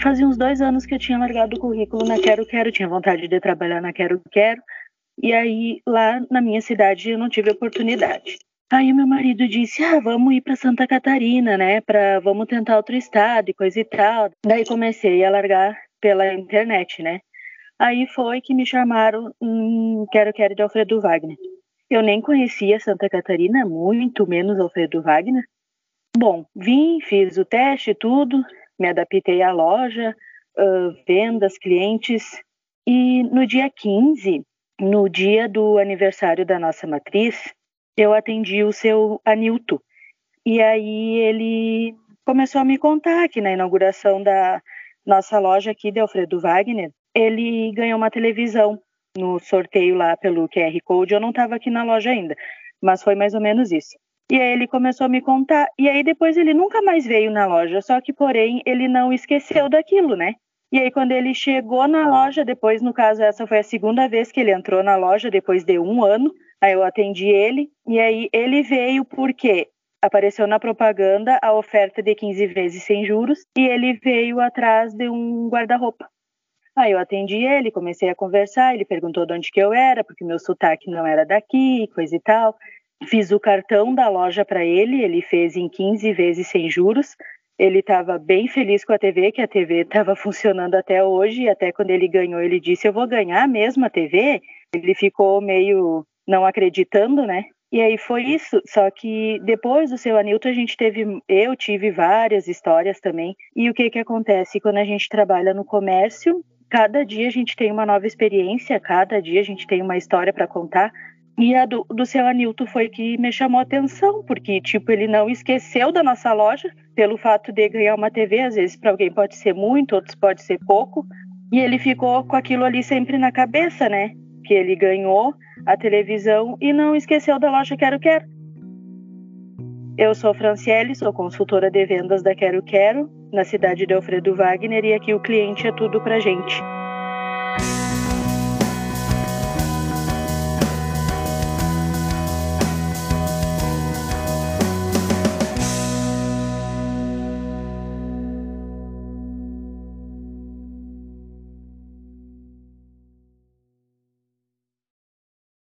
fazia uns dois anos que eu tinha largado o currículo na Quero Quero, tinha vontade de trabalhar na Quero Quero, e aí lá na minha cidade eu não tive oportunidade. Aí meu marido disse: "Ah, vamos ir para Santa Catarina, né? Para vamos tentar outro estado e coisa e tal". Daí comecei a largar pela internet, né? Aí foi que me chamaram em Quero Quero de Alfredo Wagner. Eu nem conhecia Santa Catarina, muito menos Alfredo Wagner. Bom, vim, fiz o teste, tudo, me adaptei à loja, uh, vendas, clientes. E no dia 15, no dia do aniversário da nossa matriz, eu atendi o seu Anilto. E aí ele começou a me contar que na inauguração da nossa loja aqui de Alfredo Wagner, ele ganhou uma televisão no sorteio lá pelo QR Code. Eu não estava aqui na loja ainda, mas foi mais ou menos isso. E aí ele começou a me contar, e aí depois ele nunca mais veio na loja, só que porém ele não esqueceu daquilo, né? E aí quando ele chegou na loja, depois no caso essa foi a segunda vez que ele entrou na loja depois de um ano, aí eu atendi ele, e aí ele veio porque apareceu na propaganda a oferta de 15 vezes sem juros, e ele veio atrás de um guarda-roupa. Aí eu atendi ele, comecei a conversar, ele perguntou de onde que eu era, porque meu sotaque não era daqui, coisa e tal. Fiz o cartão da loja para ele, ele fez em 15 vezes sem juros. Ele estava bem feliz com a TV, que a TV estava funcionando até hoje, e até quando ele ganhou, ele disse: Eu vou ganhar mesmo a TV. Ele ficou meio não acreditando, né? E aí foi isso. Só que depois do seu Anilton, a gente teve, eu tive várias histórias também. E o que que acontece quando a gente trabalha no comércio? Cada dia a gente tem uma nova experiência, cada dia a gente tem uma história para contar. E a do, do seu Anilton foi que me chamou a atenção, porque, tipo, ele não esqueceu da nossa loja, pelo fato de ganhar uma TV, às vezes para alguém pode ser muito, outros pode ser pouco, e ele ficou com aquilo ali sempre na cabeça, né? Que ele ganhou a televisão e não esqueceu da loja Quero Quero. Eu sou Franciele, sou consultora de vendas da Quero Quero, na cidade de Alfredo Wagner, e aqui o cliente é tudo pra gente.